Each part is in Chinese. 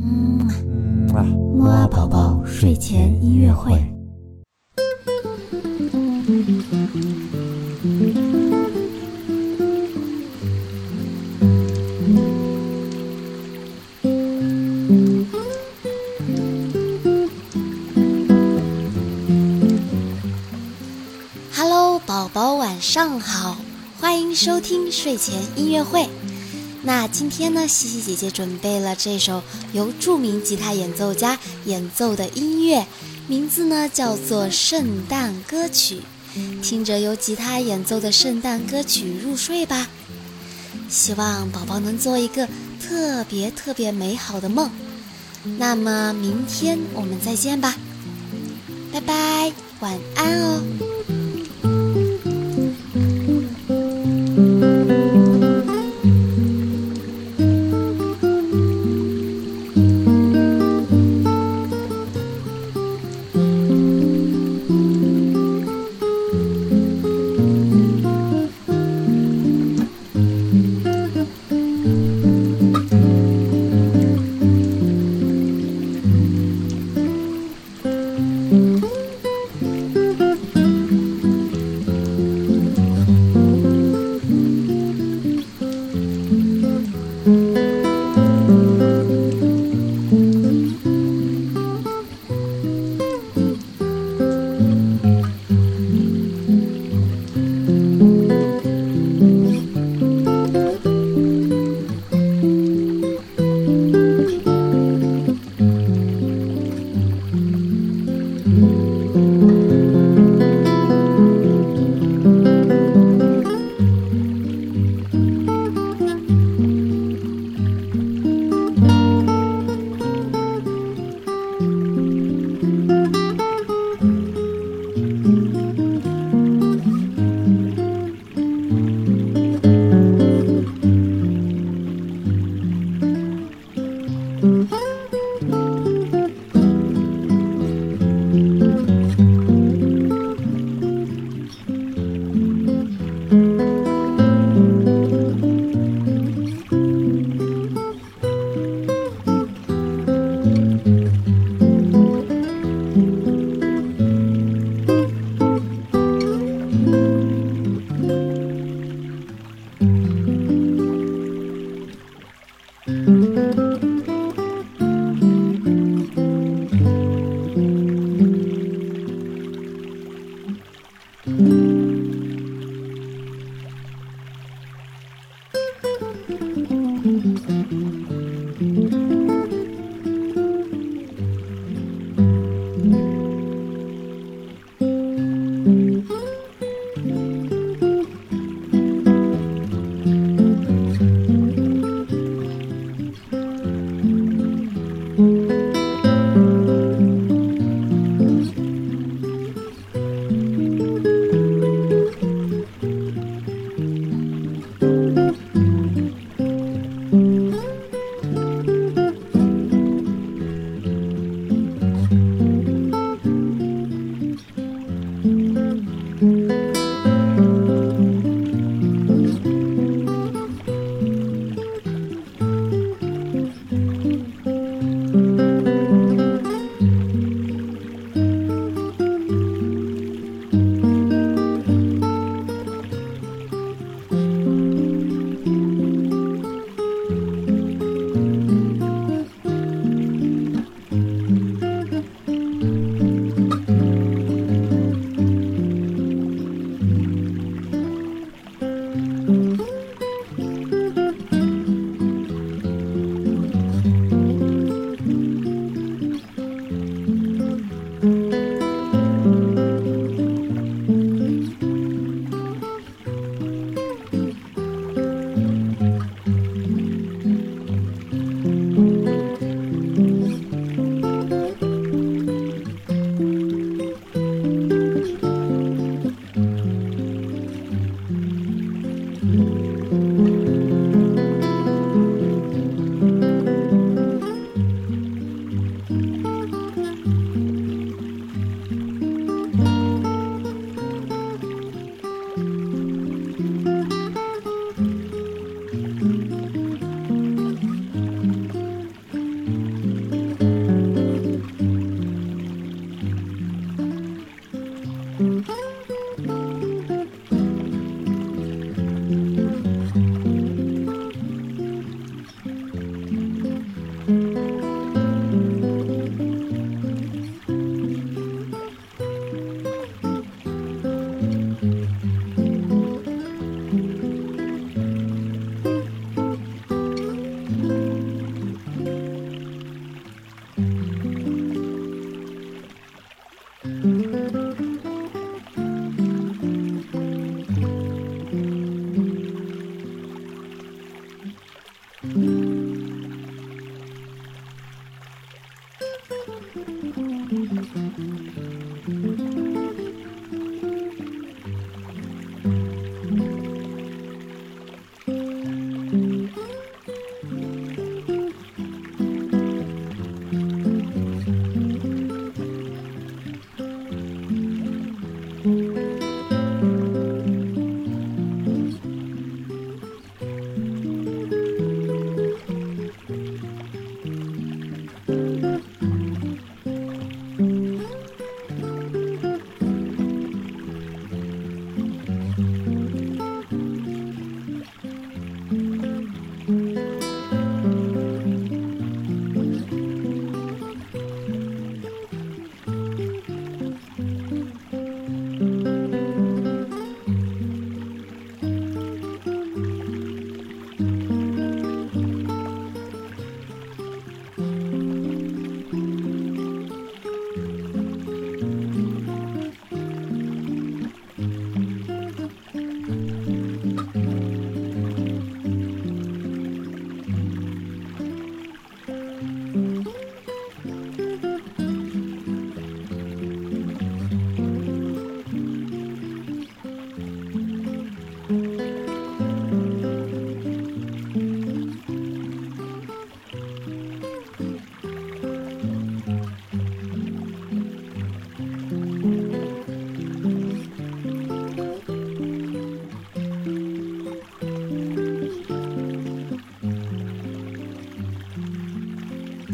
嗯啊，木啊宝宝睡前音乐会。Hello，宝宝晚上好，欢迎收听睡前音乐会。那今天呢，西西姐姐准备了这首由著名吉他演奏家演奏的音乐，名字呢叫做《圣诞歌曲》，听着由吉他演奏的圣诞歌曲入睡吧。希望宝宝能做一个特别特别美好的梦。那么明天我们再见吧，拜拜，晚安哦。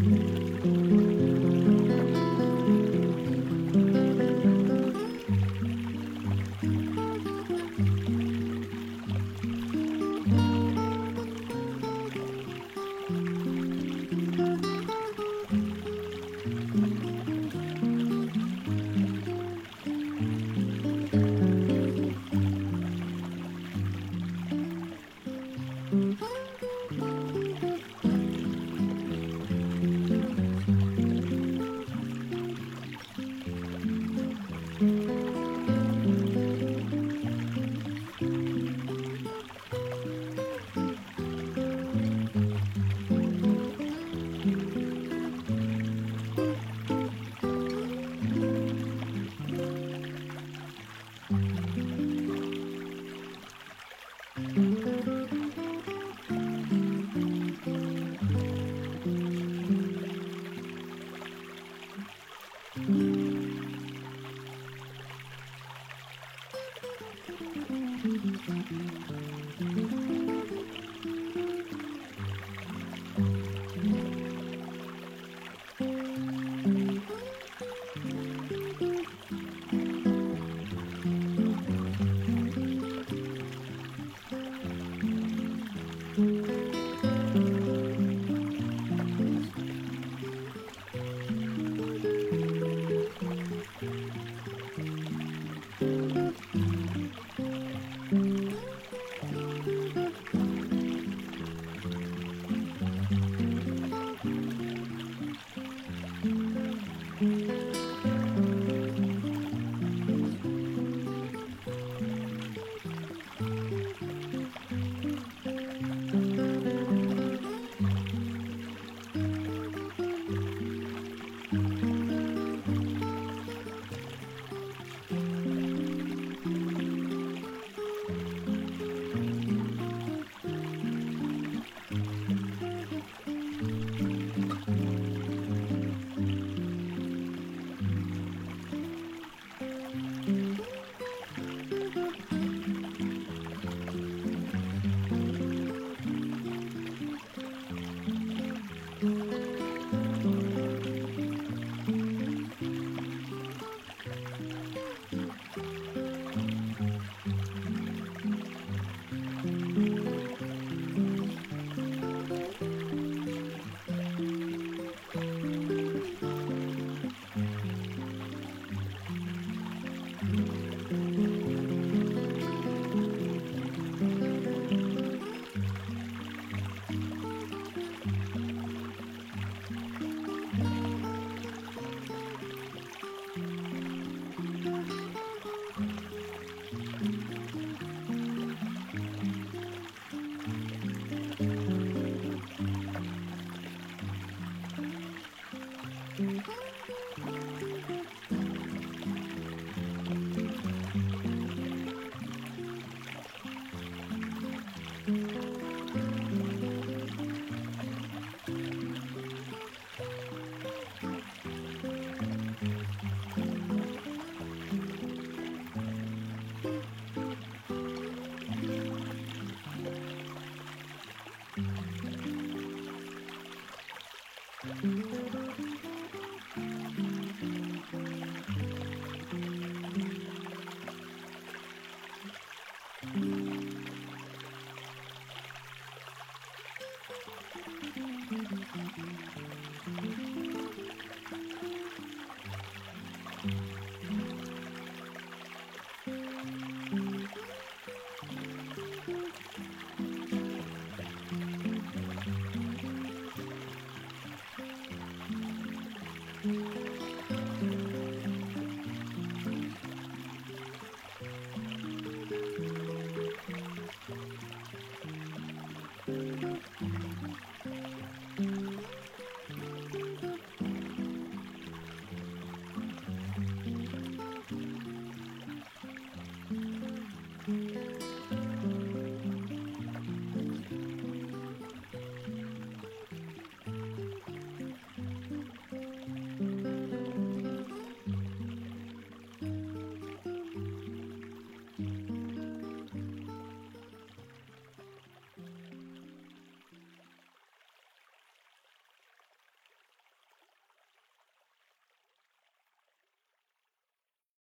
Amen. Thank mm -hmm. you.